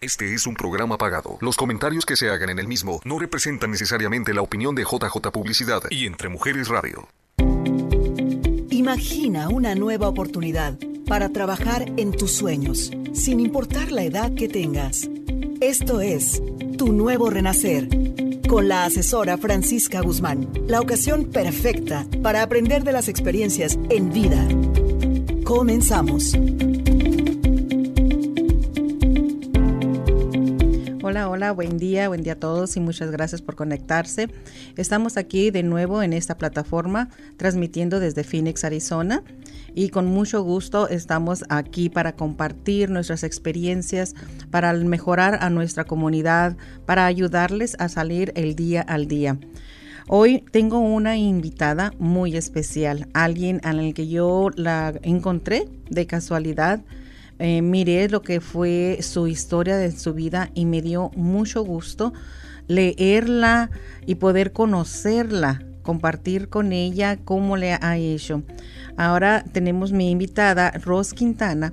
Este es un programa pagado. Los comentarios que se hagan en el mismo no representan necesariamente la opinión de JJ Publicidad y Entre Mujeres Radio. Imagina una nueva oportunidad para trabajar en tus sueños, sin importar la edad que tengas. Esto es Tu Nuevo Renacer, con la asesora Francisca Guzmán. La ocasión perfecta para aprender de las experiencias en vida. Comenzamos. Hola, hola, buen día, buen día a todos y muchas gracias por conectarse. Estamos aquí de nuevo en esta plataforma transmitiendo desde Phoenix, Arizona y con mucho gusto estamos aquí para compartir nuestras experiencias, para mejorar a nuestra comunidad, para ayudarles a salir el día al día. Hoy tengo una invitada muy especial, alguien al el que yo la encontré de casualidad eh, miré lo que fue su historia de su vida y me dio mucho gusto leerla y poder conocerla, compartir con ella cómo le ha hecho. Ahora tenemos mi invitada, Ros Quintana.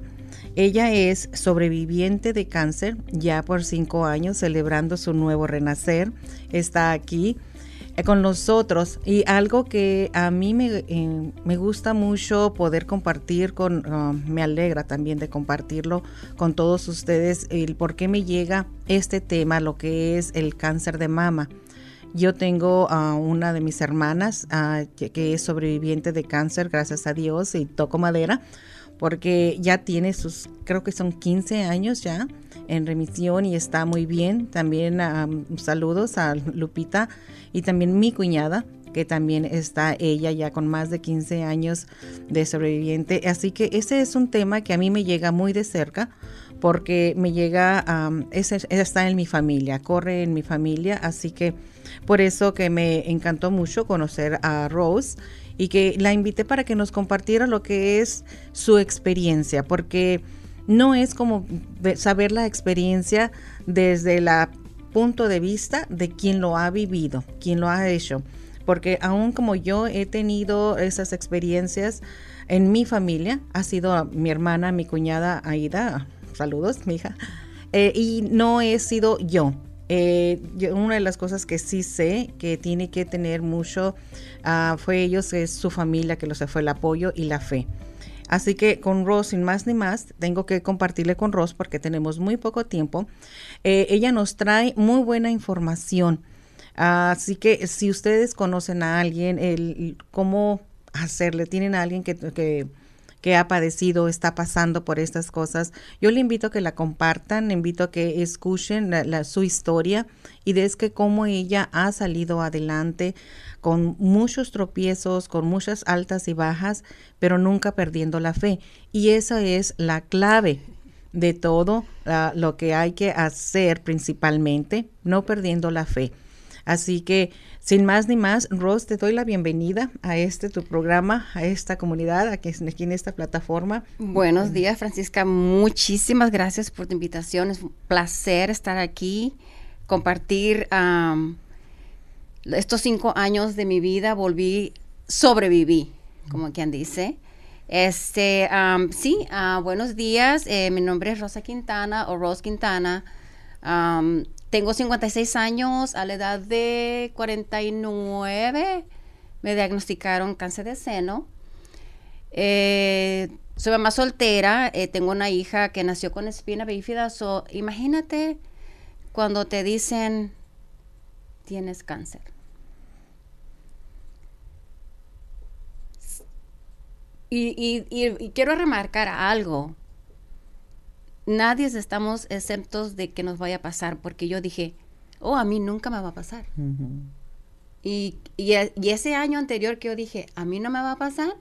Ella es sobreviviente de cáncer, ya por cinco años, celebrando su nuevo renacer. Está aquí con nosotros y algo que a mí me, eh, me gusta mucho poder compartir con, ah, me alegra también de compartirlo con todos ustedes, el por qué me llega este tema, lo que es el cáncer de mama. Yo tengo a una de mis hermanas ah, que es sobreviviente de cáncer, gracias a Dios, y toco madera, porque ya tiene sus, creo que son 15 años ya en remisión y está muy bien. También saludos a Lupita y también mi cuñada que también está ella ya con más de 15 años de sobreviviente. Así que ese es un tema que a mí me llega muy de cerca porque me llega, ese, está en mi familia, corre en mi familia, así que por eso que me encantó mucho conocer a Rose y que la invité para que nos compartiera lo que es su experiencia, porque no es como saber la experiencia desde el punto de vista de quien lo ha vivido, quien lo ha hecho. Porque aún como yo he tenido esas experiencias en mi familia, ha sido mi hermana, mi cuñada Aida, saludos, mi hija, eh, y no he sido yo. Eh, una de las cosas que sí sé que tiene que tener mucho uh, fue ellos, es su familia que los fue el apoyo y la fe. Así que con Ross, sin más ni más, tengo que compartirle con Ross porque tenemos muy poco tiempo. Eh, ella nos trae muy buena información. Así que si ustedes conocen a alguien, el, cómo hacerle, tienen a alguien que, ha padecido, está pasando por estas cosas, yo le invito a que la compartan, le invito a que escuchen su historia y des que cómo ella ha salido adelante con muchos tropiezos, con muchas altas y bajas, pero nunca perdiendo la fe. Y esa es la clave de todo lo que hay que hacer principalmente, no perdiendo la fe. Así que, sin más ni más, Rose, te doy la bienvenida a este tu programa, a esta comunidad, aquí, aquí en esta plataforma. Buenos días, Francisca. Muchísimas gracias por tu invitación. Es un placer estar aquí, compartir estos cinco años de mi vida volví, sobreviví, como quien dice. Este, sí, uh, buenos días. Eh, mi nombre es Rosa Quintana o Rose Quintana. Tengo 56 años. A la edad de 49 me diagnosticaron cáncer de seno. Eh, soy mamá soltera. Eh, tengo una hija que nació con espina bífida. So, imagínate cuando te dicen tienes cáncer. Y, quiero remarcar algo. Nadie estamos exentos de que nos vaya a pasar, porque yo dije, oh, a mí nunca me va a pasar. y, y, ese año anterior que yo dije, a mí no me va a pasar,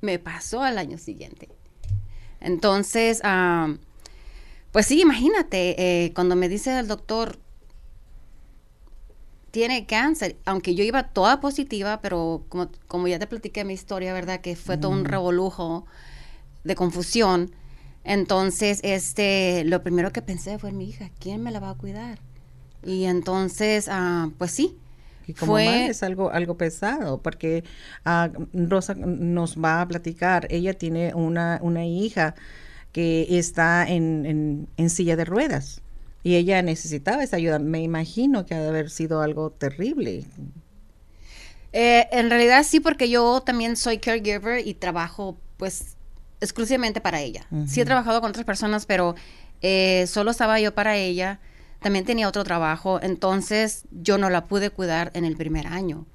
me pasó al año siguiente. Entonces, pues sí, imagínate, eh, cuando me dice el doctor, tiene cáncer, aunque yo iba toda positiva, pero como, como ya te platiqué mi historia, ¿verdad? Que fue todo un revolujo de confusión. Entonces, este, lo primero que pensé fue mi hija, ¿quién me la va a cuidar? Y entonces, ah, pues sí. Y como fue, es algo, algo pesado, porque ah, Rosa nos va a platicar, ella tiene una, una hija que está en, en, en silla de ruedas Y ella necesitaba esa ayuda. Me imagino que ha de haber sido algo terrible. Eh, en realidad sí, porque yo también soy caregiver y trabajo pues exclusivamente para ella. Sí he trabajado con otras personas, pero eh, solo estaba yo para ella. También tenía otro trabajo, entonces yo no la pude cuidar en el primer año.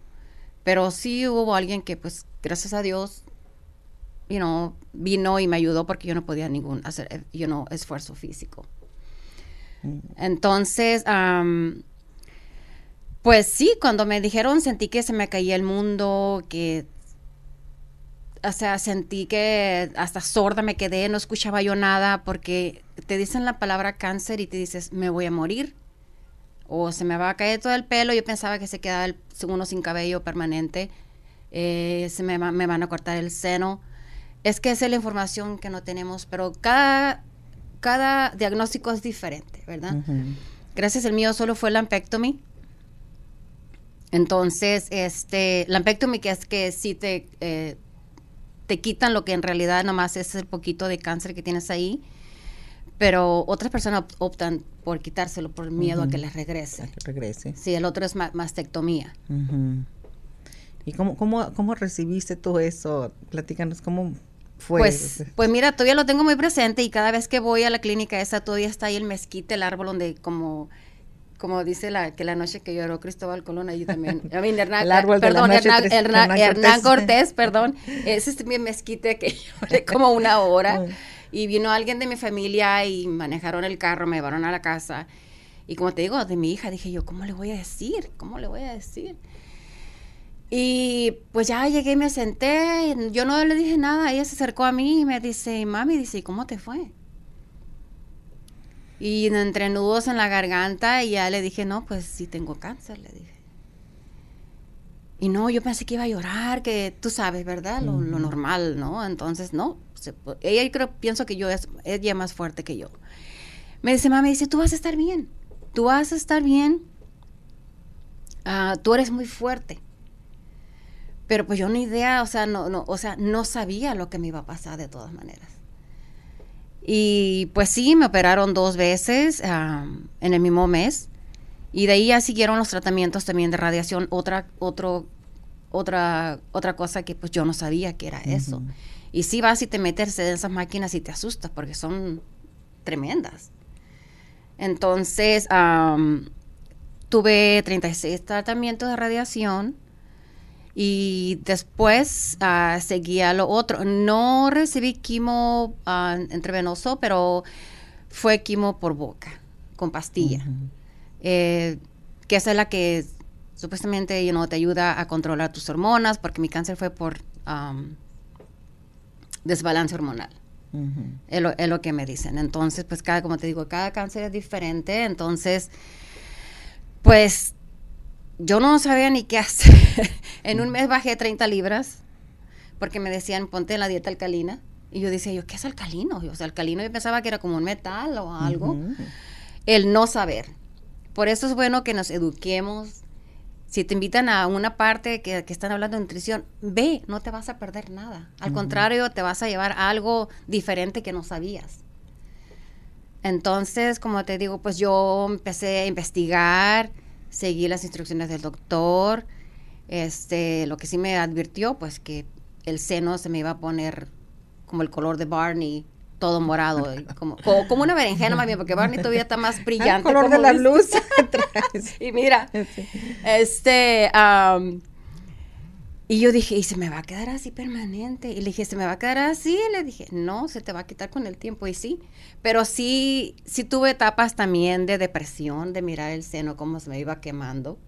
Pero sí hubo alguien que, pues, gracias a Dios, you know, vino y me ayudó porque yo no podía ningún hacer, eh, you know, esfuerzo físico. Mm. Entonces, pues sí, cuando me dijeron sentí que se me caía el mundo, que, o sea, sentí que hasta sorda me quedé, no escuchaba yo nada porque te dicen la palabra cáncer y te dices, me voy a morir. O se me va a caer todo el pelo, yo pensaba que se quedaba el, uno sin cabello permanente, eh, se me, me van a cortar el seno. Es que esa es la información que no tenemos, pero cada, cada diagnóstico es diferente, ¿verdad? Gracias, el mío solo fue la lampectomía entonces, este, la lampectomía que es que sí te, eh, te quitan lo que en realidad nomás es el poquito de cáncer que tienes ahí, pero otras personas optan por quitárselo por miedo a que les regrese. que regrese. Sí, el otro es mastectomía. ¿Y cómo, cómo, cómo recibiste todo eso? Platícanos cómo fue. Pues, pues mira, todavía lo tengo muy presente y cada vez que voy a la clínica esa todavía está ahí el mezquite, el árbol donde como como dice la que la noche que lloró Cristóbal Colón ahí también. A mí, Hernán, perdón, Hernán, Cortés. perdón. Ese es mi mezquite que lloré como una hora. y vino alguien de mi familia y manejaron el carro, me llevaron a la casa. Y como te digo, de mi hija, dije yo, ¿cómo le voy a decir? ¿Cómo le voy a decir? Y pues ya llegué y me senté, yo no le dije nada, ella se acercó a mí y me dice, mami, dice, ¿y cómo te fue? Y entre nudos en la garganta y ya le dije, no, pues sí tengo cáncer, le dije. Y no, yo pensé que iba a llorar, que tú sabes, ¿verdad? Lo, normal, ¿no? Entonces, no. ella creo, pienso que yo es ella más fuerte que yo. Me dice, mami, dice, tú vas a estar bien. Tú vas a estar bien. Ah, tú eres muy fuerte. Pero pues yo ni idea, o sea, no, no, o sea, no sabía lo que me iba a pasar de todas maneras. Y pues sí, me operaron dos veces en el mismo mes. Y de ahí ya siguieron los tratamientos también de radiación, otra, otro, otra, otra cosa que pues yo no sabía que era eso. Y sí vas y te metes en esas máquinas y te asustas porque son tremendas. Entonces, tuve 36 tratamientos de radiación y después uh, seguía lo otro. No recibí quimo uh, intravenoso, pero fue quimo por boca, con pastilla. Eh, que esa es la que supuestamente you te ayuda a controlar tus hormonas, porque mi cáncer fue por um, desbalance hormonal. es, lo, es, lo, que me dicen. Entonces, pues cada, como te digo, cada cáncer es diferente. Entonces, pues yo no sabía ni qué hacer. En un mes bajé 30 libras porque me decían ponte en la dieta alcalina. Y yo decía, yo, ¿qué es alcalino? O sea, alcalino yo pensaba que era como un metal o algo. El no saber. Por eso es bueno que nos eduquemos. Si te invitan a una parte que, están hablando de nutrición, ve, no te vas a perder nada. Al contrario, te vas a llevar algo diferente que no sabías. Entonces, como te digo, pues yo empecé a investigar, seguí las instrucciones del doctor. Este, lo que sí me advirtió, pues que el seno se me iba a poner como el color de Barney, todo morado, como, como, una berenjena bien, porque Barney todavía está más brillante. El color de la luz. y mira, este, y yo dije, ¿y se me va a quedar así permanente? Y le dije, ¿se me va a quedar así? Y le dije, no, se te va a quitar con el tiempo. Y sí, pero sí, sí tuve etapas también de depresión, de mirar el seno, cómo se me iba quemando.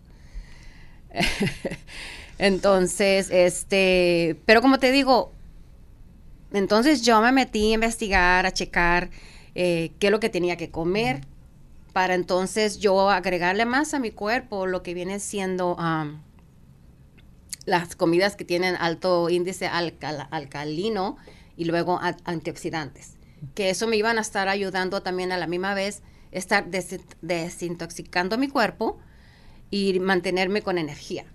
entonces, este, pero como te digo, entonces yo me metí a investigar, a checar eh, qué es lo que tenía que comer para entonces yo agregarle más a mi cuerpo lo que viene siendo las comidas que tienen alto índice alcalino y luego antioxidantes. Que eso me iban a estar ayudando también a la misma vez estar desintoxicando mi cuerpo y mantenerme con energía.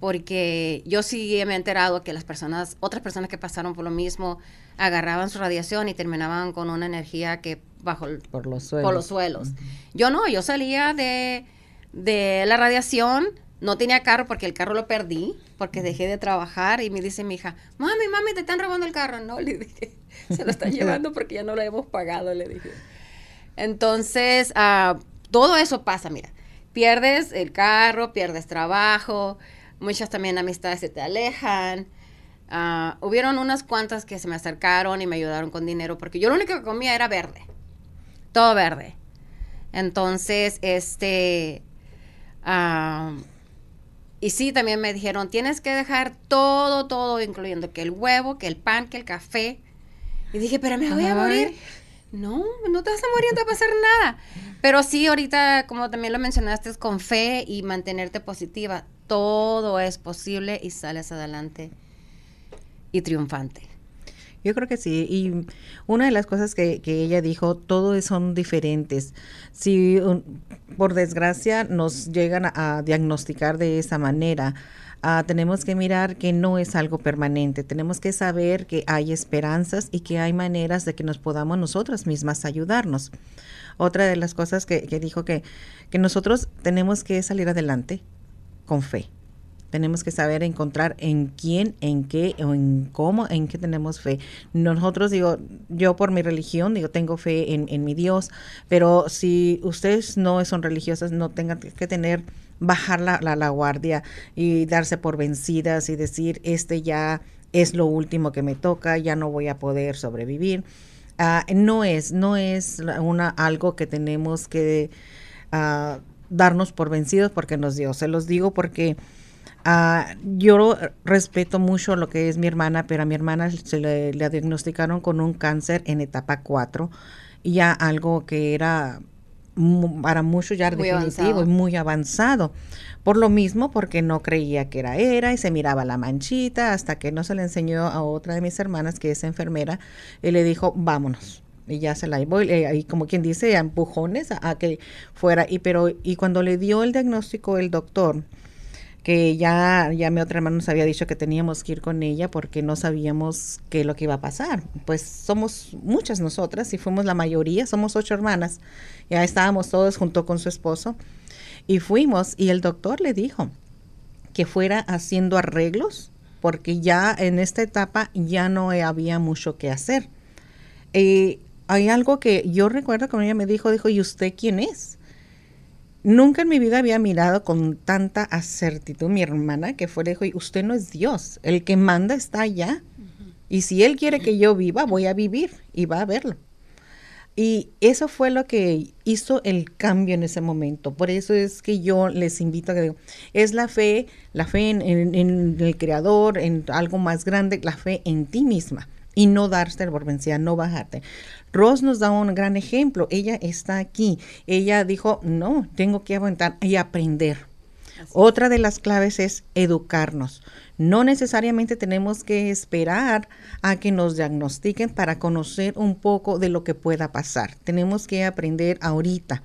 Porque yo sí me he enterado que las personas, otras personas que pasaron por lo mismo, agarraban su radiación y terminaban con una energía que bajo por los suelos. los suelos. Yo no, yo salía de, de la radiación, no tenía carro porque el carro lo perdí, porque dejé de trabajar y me dice mi hija, mami, mami, te están robando el carro. No, le dije, se lo están llevando porque ya no lo hemos pagado, le dije. Entonces, ah, todo eso pasa, mira pierdes el carro, pierdes trabajo, muchas también amistades se te alejan. Uh, hubieron unas cuantas que se me acercaron y me ayudaron con dinero porque yo lo único que comía era verde, todo verde. Entonces, este, uh, y sí, también me dijeron, tienes que dejar todo, todo, incluyendo que el huevo, que el pan, que el café. Y dije, pero me voy a morir. No, no te vas a morir, no te va a pasar nada. Pero sí, ahorita, como también lo mencionaste, es con fe y mantenerte positiva. Todo es posible y sales adelante y triunfante. Yo creo que sí. Y una de las cosas que, que ella dijo, todos son diferentes. Si por desgracia nos llegan a diagnosticar de esa manera, Ah, tenemos que mirar que no es algo permanente, tenemos que saber que hay esperanzas y que hay maneras de que nos podamos nosotras mismas ayudarnos. Otra de las cosas que, dijo que, que nosotros tenemos que salir adelante con fe. Tenemos que saber encontrar en quién, en qué o en cómo, en qué tenemos fe. Nosotros, digo, yo por mi religión, digo, tengo fe en, en mi Dios, pero si ustedes no son religiosas, no tengan que tener bajar la, la, guardia y darse por vencidas y decir, este ya es lo último que me toca, ya no voy a poder sobrevivir. Ah, no es, no es una, algo que tenemos que uh, darnos por vencidos porque nos dio. Se los digo porque uh, yo respeto mucho lo que es mi hermana, pero a mi hermana se le, diagnosticaron con un cáncer en etapa 4, ya algo que era para muchos ya definitivo y muy avanzado. Por lo mismo, porque no creía que era era y se miraba la manchita hasta que no se le enseñó a otra de mis hermanas que es enfermera y le dijo, vámonos. Y ya se la llevó, y, como quien dice, a empujones a, que fuera. Y, pero, y cuando le dio el diagnóstico el doctor, que ya, ya mi otra hermana nos había dicho que teníamos que ir con ella porque no sabíamos qué lo que iba a pasar. Pues somos muchas nosotras y fuimos la mayoría, somos ocho hermanas. Ya estábamos todos junto con su esposo y fuimos y el doctor le dijo que fuera haciendo arreglos porque ya en esta etapa ya no había mucho que hacer. Y hay algo que yo recuerdo cuando ella me dijo, dijo, ¿y usted quién es? Nunca en mi vida había mirado con tanta acertitud mi hermana que fue, dijo, usted no es Dios, el que manda está allá. Y si Él quiere que yo viva, voy a vivir y va a verlo. Y eso fue lo que hizo el cambio en ese momento. Por eso es que yo les invito a que es la fe, la fe en, en el Creador, en algo más grande, la fe en ti misma y no darse por vencida, no bajarte. Ross nos da un gran ejemplo. Ella está aquí. Ella dijo, no, tengo que aguantar y aprender. Otra de las claves es educarnos. No necesariamente tenemos que esperar a que nos diagnostiquen para conocer un poco de lo que pueda pasar. Tenemos que aprender ahorita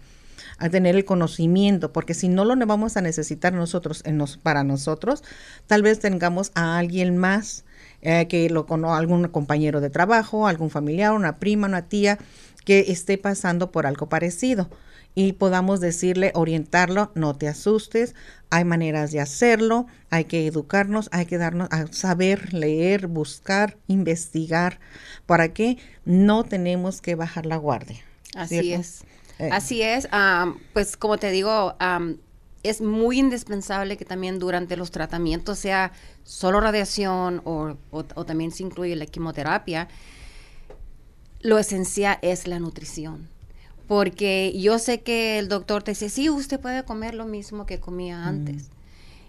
a tener el conocimiento, porque si no lo vamos a necesitar nosotros en para nosotros, tal vez tengamos a alguien más eh, que lo conozca algún compañero de trabajo, algún familiar, una prima, una tía que esté pasando por algo parecido y podamos decirle, orientarlo, no te asustes, hay maneras de hacerlo, hay que educarnos, hay que darnos a saber leer, buscar, investigar, para que no tenemos que bajar la guardia. Así es. Eh. Así es, pues como te digo, es muy indispensable que también durante los tratamientos sea solo radiación o, también se incluye la quimioterapia. Lo esencial es la nutrición. Porque yo sé que el doctor te dice, sí, usted puede comer lo mismo que comía mm. antes.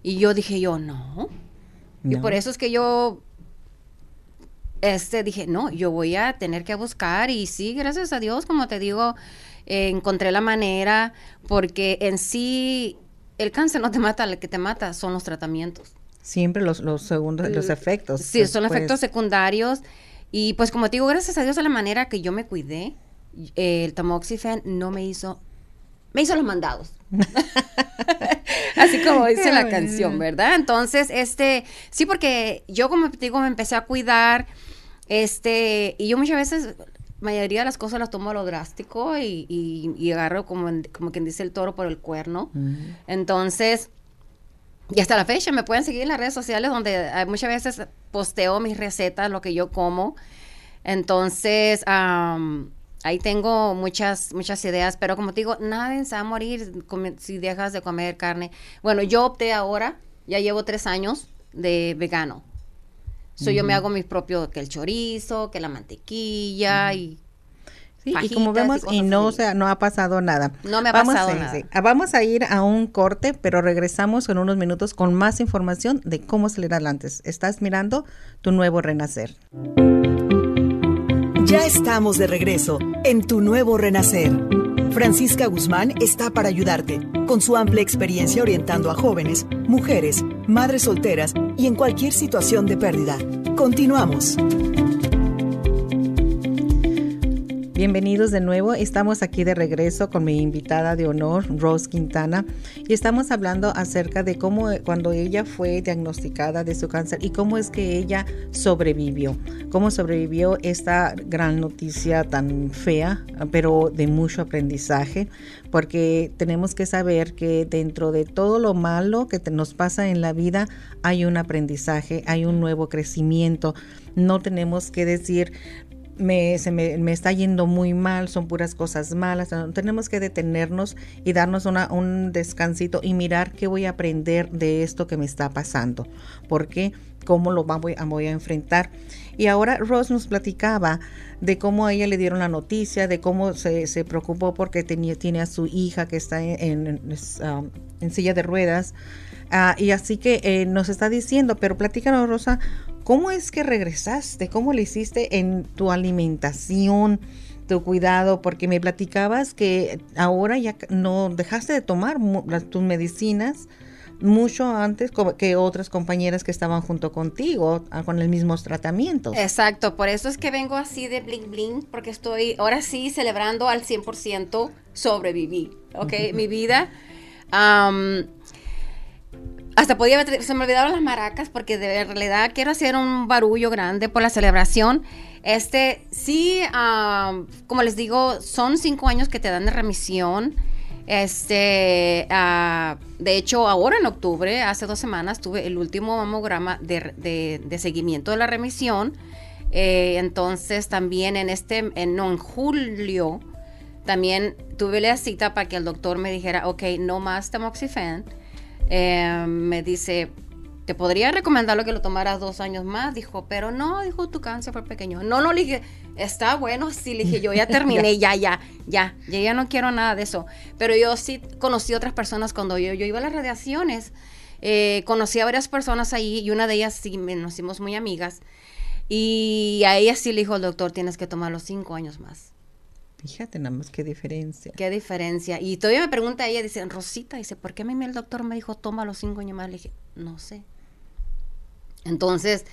Y yo dije, yo no. Y por eso es que yo este, dije, no, yo voy a tener que buscar. Y sí, gracias a Dios, como te digo, encontré la manera, porque en sí el cáncer no te mata, lo que te mata son los tratamientos. Siempre los, los segundos, los efectos. Sí, son efectos secundarios. Y pues como te digo, gracias a Dios a la manera que yo me cuidé, el tamoxifen no me hizo, me hizo los mandados. así como dice la canción, ¿verdad? Entonces, este, sí, porque yo como te digo, me empecé a cuidar, este, y yo muchas veces, mayoría de las cosas las tomo a lo drástico y, y, agarro como, como quien dice el toro por el cuerno. Entonces, y hasta la fecha me pueden seguir en las redes sociales donde eh, muchas veces posteo mis recetas, lo que yo como. Entonces, ahí tengo muchas, muchas ideas, pero como te digo, nadie se va a morir si dejas de comer carne. Bueno, yo opté ahora, ya llevo tres años de vegano. So, Yo me hago mis propios, que el chorizo, que la mantequilla y Sí, y como vemos, y, no, o sea, no ha pasado nada. No me ha pasado nada. Ah, vamos a ir a un corte, pero regresamos en unos minutos con más información de cómo salir adelante. Estás mirando tu nuevo renacer. Ya estamos de regreso en tu nuevo renacer. Francisca Guzmán está para ayudarte, con su amplia experiencia orientando a jóvenes, mujeres, madres solteras y en cualquier situación de pérdida. Continuamos. Bienvenidos de nuevo. Estamos aquí de regreso con mi invitada de honor, Rose Quintana, y estamos hablando acerca de cómo cuando ella fue diagnosticada de su cáncer y cómo es que ella sobrevivió, cómo sobrevivió esta gran noticia tan fea, pero de mucho aprendizaje, porque tenemos que saber que dentro de todo lo malo que nos pasa en la vida hay un aprendizaje, hay un nuevo crecimiento. No tenemos que decir, me, se me, me, está yendo muy mal, son puras cosas malas. Tenemos que detenernos y darnos una, un descansito y mirar qué voy a aprender de esto que me está pasando. Porque cómo lo voy a, voy a enfrentar. Y ahora Ross nos platicaba de cómo a ella le dieron la noticia, de cómo se, se preocupó porque tenía, tiene a su hija que está en, en, um, en silla de ruedas. Uh, y así que eh, nos está diciendo, pero platícanos, Rosa, ¿Cómo es que regresaste? ¿Cómo le hiciste en tu alimentación, tu cuidado? Porque me platicabas que ahora ya no dejaste de tomar tus medicinas mucho antes que otras compañeras que estaban junto contigo ah, con el mismos tratamientos. Exacto, por eso es que vengo así de bling bling, porque estoy ahora sí celebrando al 100% sobreviví, ¿ok? Mi vida. Se me olvidaron las maracas porque de realidad quiero hacer un barullo grande por la celebración. Este, sí, como les digo, son cinco años que te dan de remisión. Este, ah, de hecho, ahora en octubre, hace dos semanas, tuve el último mamograma de, seguimiento de la remisión. Eh, entonces, también en este, no, en julio, también tuve la cita para que el doctor me dijera, ok, no más tamoxifen eh, me dice, te podría recomendar lo que lo tomaras dos años más. Dijo, pero no, dijo, tu cáncer fue pequeño. No, no, le dije, está bueno, sí, le dije, yo ya terminé, ya, ya, ya, ya, ya no quiero nada de eso. Pero yo sí conocí a otras personas cuando yo, yo iba a las radiaciones. Eh, conocí a varias personas ahí y una de ellas sí nos hicimos muy amigas. Y a ella sí le dijo el doctor, tienes que tomar los cinco años más. Fíjate nada más qué diferencia. Qué diferencia. Y todavía me pregunta ella, dice, Rosita, dice, ¿por qué a mí el doctor me dijo toma los cinco años más? Le dije, no sé. Entonces,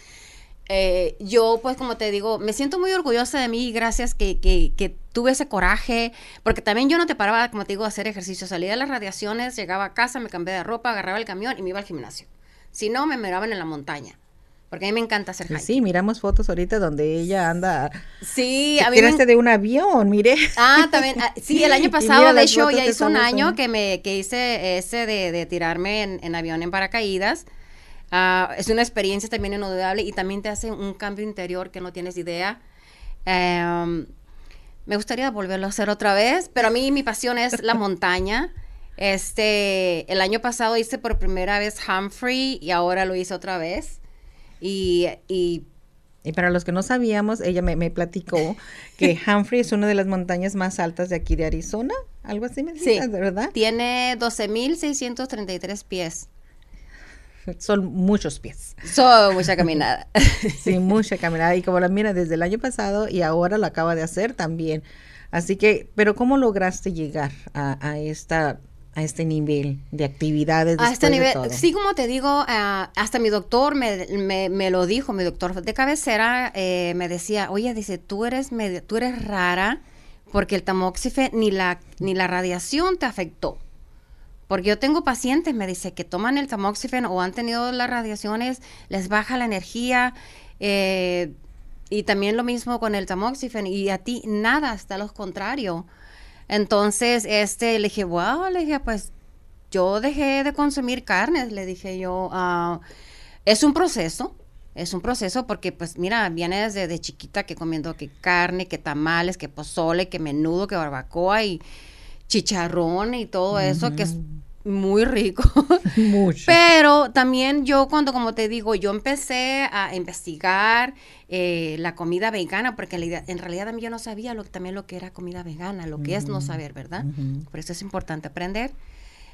eh, yo pues como te digo, me siento muy orgullosa de mí, gracias que, que, que, tuve ese coraje, porque también yo no te paraba, como te digo, a hacer ejercicio. Salía de las radiaciones, llegaba a casa, me cambié de ropa, agarraba el camión y me iba al gimnasio. Si no, me miraban en la montaña. Porque a mí me encanta hacer hiking. Sí, miramos fotos ahorita donde ella anda. Sí, a mí me... de un avión, mire. Ah, también. Ah, sí, el año pasado, de hecho, ya hizo un año que me que hice ese de, de tirarme en, en, avión en paracaídas. Uh, es una experiencia también inolvidable y también te hace un cambio interior que no tienes idea. Um, me gustaría volverlo a hacer otra vez, pero a mí mi pasión es la montaña. Este, el año pasado hice por primera vez Humphrey y ahora lo hice otra vez. Y, y, para los que no sabíamos, ella me, me platicó que Humphrey es una de las montañas más altas de aquí de Arizona, algo así me sí, ¿verdad? Tiene 12.633 pies. Son muchos pies. Son mucha caminada. sí, mucha caminada. Y como la mira desde el año pasado y ahora lo acaba de hacer también. Así que, pero ¿cómo lograste llegar a, a esta a este nivel de actividades. A este nivel, sí, como te digo, uh, hasta mi doctor me, me, me, lo dijo, mi doctor de cabecera eh, me decía, oye, dice, tú eres, medio, tú eres rara porque el tamoxife ni la, ni la radiación te afectó. Porque yo tengo pacientes, me dice, que toman el tamoxifen o han tenido las radiaciones, les baja la energía. Eh, y también lo mismo con el tamoxifen. Y a ti nada, está lo contrario. Entonces, este, le dije, wow, le dije, pues yo dejé de consumir carnes, le dije yo, ah, es un proceso, es un proceso porque pues mira, viene desde de chiquita que comiendo que carne, que tamales, que pozole, que menudo, que barbacoa y chicharrón y todo eso, que es muy rico. Mucho. Pero también yo cuando, como te digo, yo empecé a investigar eh, la comida vegana, porque en realidad yo no sabía lo, también lo que era comida vegana, lo que es no saber, ¿verdad? Por eso es importante aprender.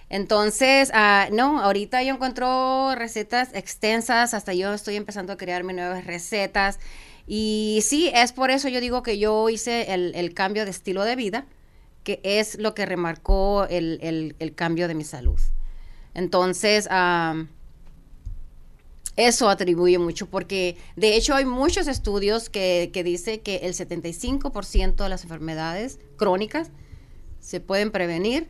Entonces, ah, no, ahorita yo encuentro recetas extensas, hasta yo estoy empezando a crearme nuevas recetas. Y sí, es por eso yo digo que yo hice el cambio de estilo de vida que es lo que remarcó el, cambio de mi salud. Entonces, eso atribuye mucho porque de hecho hay muchos estudios que, que dicen que el 75% de las enfermedades crónicas se pueden prevenir,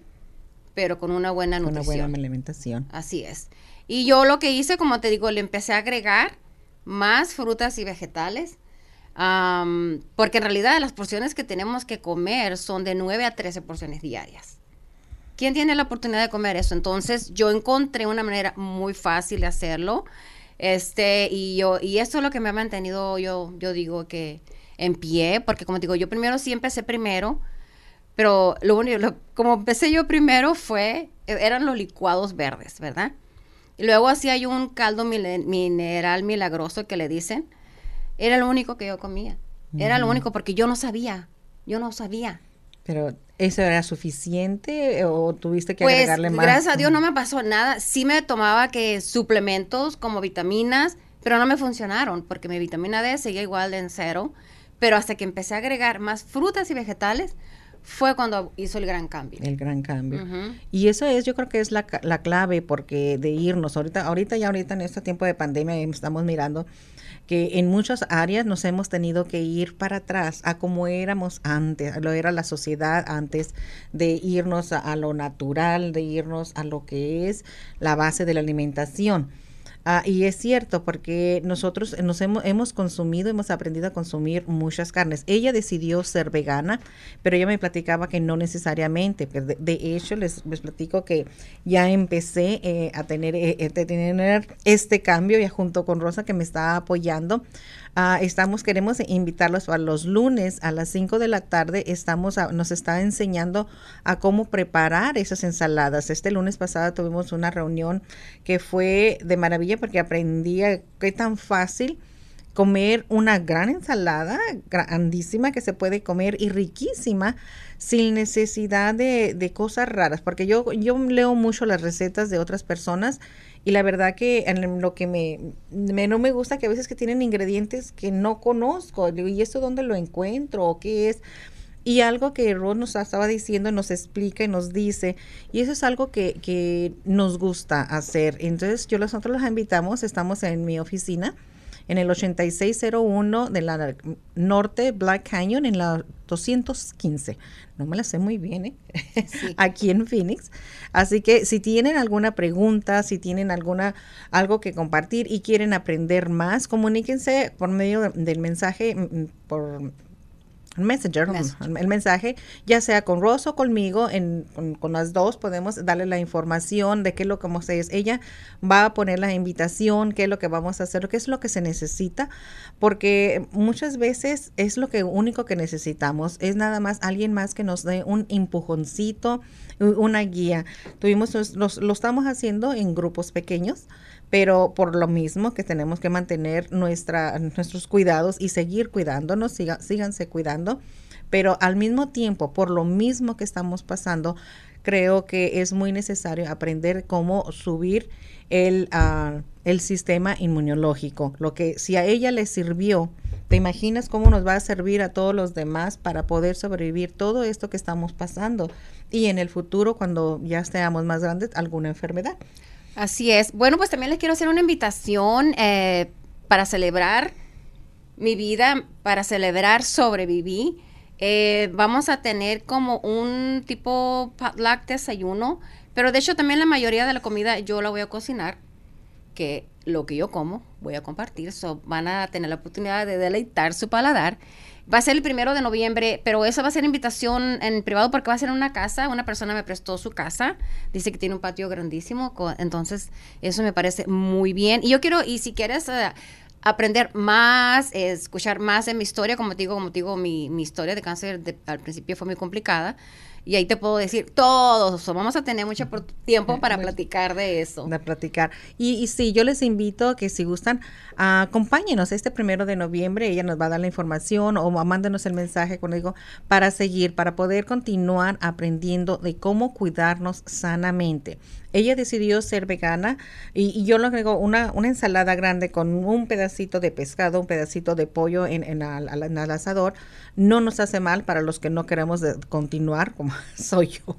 pero con una buena nutrición. Una buena alimentación. Así es. Y yo lo que hice, como te digo, le empecé a agregar más frutas y vegetales porque en realidad las porciones que tenemos que comer son de 9 a 13 porciones diarias. ¿Quién tiene la oportunidad de comer eso? Entonces yo encontré una manera muy fácil de hacerlo. Este, y yo, y esto es lo que me ha mantenido, yo, yo digo que en pie, porque como digo, yo primero sí empecé primero, pero lo único, como empecé yo primero fue, eran los licuados verdes, ¿verdad? Y luego hacía yo un caldo mineral milagroso que le dicen, era lo único que yo comía. Era lo único porque yo no sabía. Yo no sabía. Pero ¿eso era suficiente o tuviste que pues, agregarle más? Gracias a Dios no me pasó nada. Sí me tomaba que suplementos como vitaminas, pero no me funcionaron porque mi vitamina D seguía igual en cero. Pero hasta que empecé a agregar más frutas y vegetales, fue cuando hizo el gran cambio. El gran cambio. Y eso es, yo creo que es la, la, clave porque de irnos, ahorita, ahorita ya ahorita en este tiempo de pandemia estamos mirando que en muchas áreas nos hemos tenido que ir para atrás a como éramos antes, lo era la sociedad antes de irnos a lo natural, de irnos a lo que es la base de la alimentación. Ah, y es cierto, porque nosotros nos hemos, hemos consumido, hemos aprendido a consumir muchas carnes. Ella decidió ser vegana, pero ella me platicaba que no necesariamente. De, de hecho, les, les, platico que ya empecé eh, a tener, eh, eh, tener este cambio, ya junto con Rosa, que me está apoyando Ah, estamos, queremos invitarlos a los lunes a las 5 de la tarde. Estamos, nos está enseñando a cómo preparar esas ensaladas. Este lunes pasado tuvimos una reunión que fue de maravilla porque aprendí qué tan fácil comer una gran ensalada grandísima que se puede comer y riquísima sin necesidad de, de cosas raras, porque yo, yo leo mucho las recetas de otras personas y la verdad que en lo que me, no me gusta que a veces que tienen ingredientes que no conozco. ¿Y esto dónde lo encuentro? ¿O qué es? Y algo que Ron nos estaba diciendo, nos explica y nos dice, y eso es algo que, que nos gusta hacer. Entonces, yo nosotros los invitamos, estamos en mi oficina, en el 8601 de la Norte Black Canyon, en la 215. No me la sé muy bien, ¿eh? Aquí en Phoenix. Así que si tienen alguna pregunta, si tienen alguna algo que compartir y quieren aprender más, comuníquense por medio del mensaje mm, por Messenger, el mensaje, ya sea con Rosa o conmigo, en, con, las dos podemos darle la información de qué es lo que vamos a hacer. Ella va a poner la invitación, qué es lo que vamos a hacer, qué es lo que se necesita, porque muchas veces es lo que único que necesitamos, es nada más alguien más que nos dé un empujoncito, una guía. Tuvimos, lo estamos haciendo en grupos pequeños pero por lo mismo que tenemos que mantener nuestra, nuestros cuidados y seguir cuidándonos, siga, síganse cuidando, pero al mismo tiempo, por lo mismo que estamos pasando, creo que es muy necesario aprender cómo subir el, uh, el sistema inmunológico. Lo que si a ella le sirvió, ¿te imaginas cómo nos va a servir a todos los demás para poder sobrevivir todo esto que estamos pasando? Y en el futuro, cuando ya seamos más grandes, alguna enfermedad. Así es. Bueno, pues también les quiero hacer una invitación eh, para celebrar mi vida, para celebrar sobreviví. Eh, vamos a tener como un tipo potluck desayuno, pero de hecho también la mayoría de la comida yo la voy a cocinar, que lo que yo como voy a compartir, so van a tener la oportunidad de deleitar su paladar. Va a ser el primero de noviembre, pero eso va a ser invitación en privado porque va a ser en una casa. Una persona me prestó su casa. Dice que tiene un patio grandísimo. Entonces, eso me parece muy bien. Y yo quiero, y si quieres uh, aprender más, escuchar más de mi historia, como te digo, como te digo, mi, mi historia de cáncer al principio fue muy complicada y ahí te puedo decir todo. vamos a tener mucho tiempo para platicar de eso. De platicar. Y, y sí, yo les invito a que si gustan, acompáñenos este primero de noviembre. Ella nos va a dar la información o mándenos el mensaje, cuando digo, para seguir, para poder continuar aprendiendo de cómo cuidarnos sanamente. Ella decidió ser vegana y, yo lo agrego una, una, ensalada grande con un pedacito de pescado, un pedacito de pollo en, en, el asador. No nos hace mal para los que no queremos continuar, como soy yo,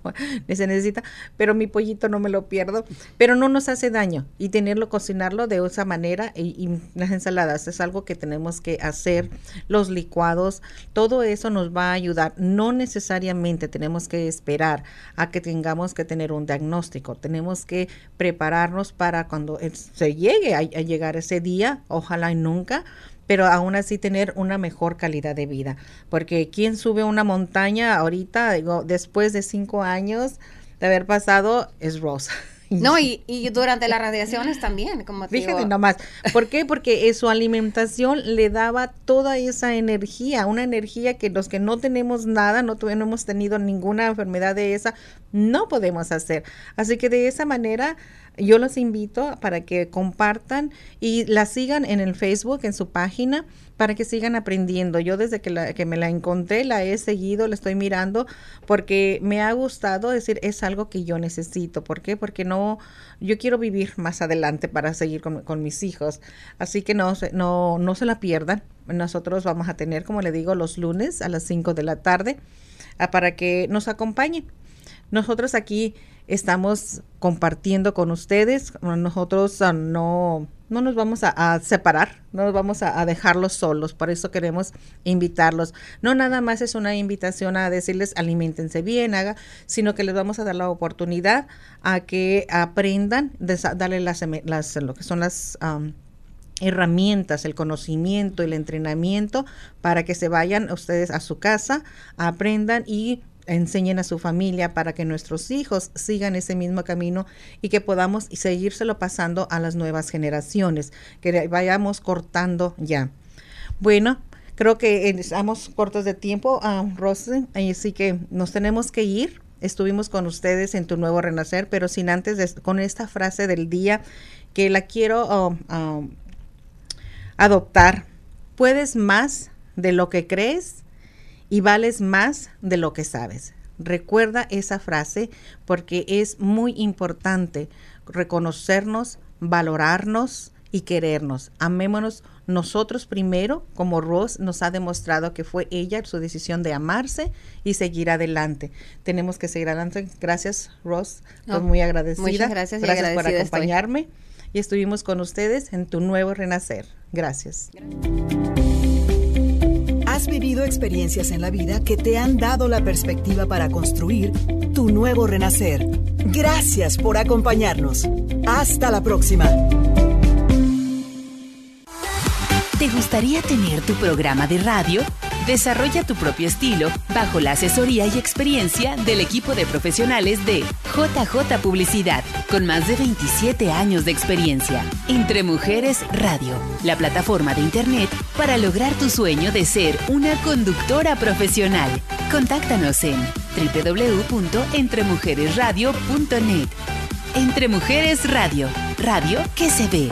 se necesita, pero mi pollito no me lo pierdo, pero no nos hace daño y tenerlo, cocinarlo de esa manera y, las ensaladas es algo que tenemos que hacer, los licuados, todo eso nos va a ayudar. No necesariamente tenemos que esperar a que tengamos que tener un diagnóstico, tenemos que prepararnos para cuando se llegue a, llegar ese día, ojalá y nunca, pero aún así tener una mejor calidad de vida. Porque quien sube una montaña ahorita, digo, después de cinco años de haber pasado, es Rosa. No, y, y, durante las radiaciones también, como te Fíjate nomás. ¿Por qué? Porque su alimentación le daba toda esa energía, una energía que los que no tenemos nada, no, no hemos tenido ninguna enfermedad de esa, no podemos hacer. Así que de esa manera yo los invito para que compartan y la sigan en el Facebook, en su página, para que sigan aprendiendo. Yo desde que, la, que me la encontré, la he seguido, la estoy mirando, porque me ha gustado decir, es algo que yo necesito. ¿Por qué? Porque no, yo quiero vivir más adelante para seguir con, mis hijos. Así que no, no, no se la pierdan. Nosotros vamos a tener, como le digo, los lunes a las 5 de la tarde ah, para que nos acompañen. Nosotros aquí estamos compartiendo con ustedes. Nosotros ah, no, no nos vamos a, separar, no nos vamos a, dejarlos solos. Por eso queremos invitarlos. No nada más es una invitación a decirles alimentense bien, haga, sino que les vamos a dar la oportunidad a que aprendan, darle las, las, lo que son las herramientas, el conocimiento, el entrenamiento para que se vayan ustedes a su casa, aprendan y enseñen a su familia para que nuestros hijos sigan ese mismo camino y que podamos seguírselo pasando a las nuevas generaciones, que vayamos cortando ya. Bueno, creo que estamos cortos de tiempo, uh, Rosy, así que nos tenemos que ir. Estuvimos con ustedes en tu nuevo renacer, pero sin antes con esta frase del día que la quiero um, um, adoptar. Puedes más de lo que crees y vales más de lo que sabes. Recuerda esa frase porque es muy importante reconocernos, valorarnos y querernos. Amémonos nosotros primero, como Ross nos ha demostrado que fue ella su decisión de amarse y seguir adelante. Tenemos que seguir adelante. Gracias, Ross. Estoy muy agradecida. Muchas gracias. Gracias por acompañarme. Y estuvimos con ustedes en tu nuevo renacer. gracias. Vivido experiencias en la vida que te han dado la perspectiva para construir tu nuevo renacer. Gracias por acompañarnos. Hasta la próxima. ¿Te gustaría tener tu programa de radio? Desarrolla tu propio estilo bajo la asesoría y experiencia del equipo de profesionales de JJ Publicidad, con más de 27 años de experiencia. Entre Mujeres Radio, la plataforma de Internet para lograr tu sueño de ser una conductora profesional. Contáctanos en www.entremujeresradio.net. Entre Mujeres Radio, radio que se ve.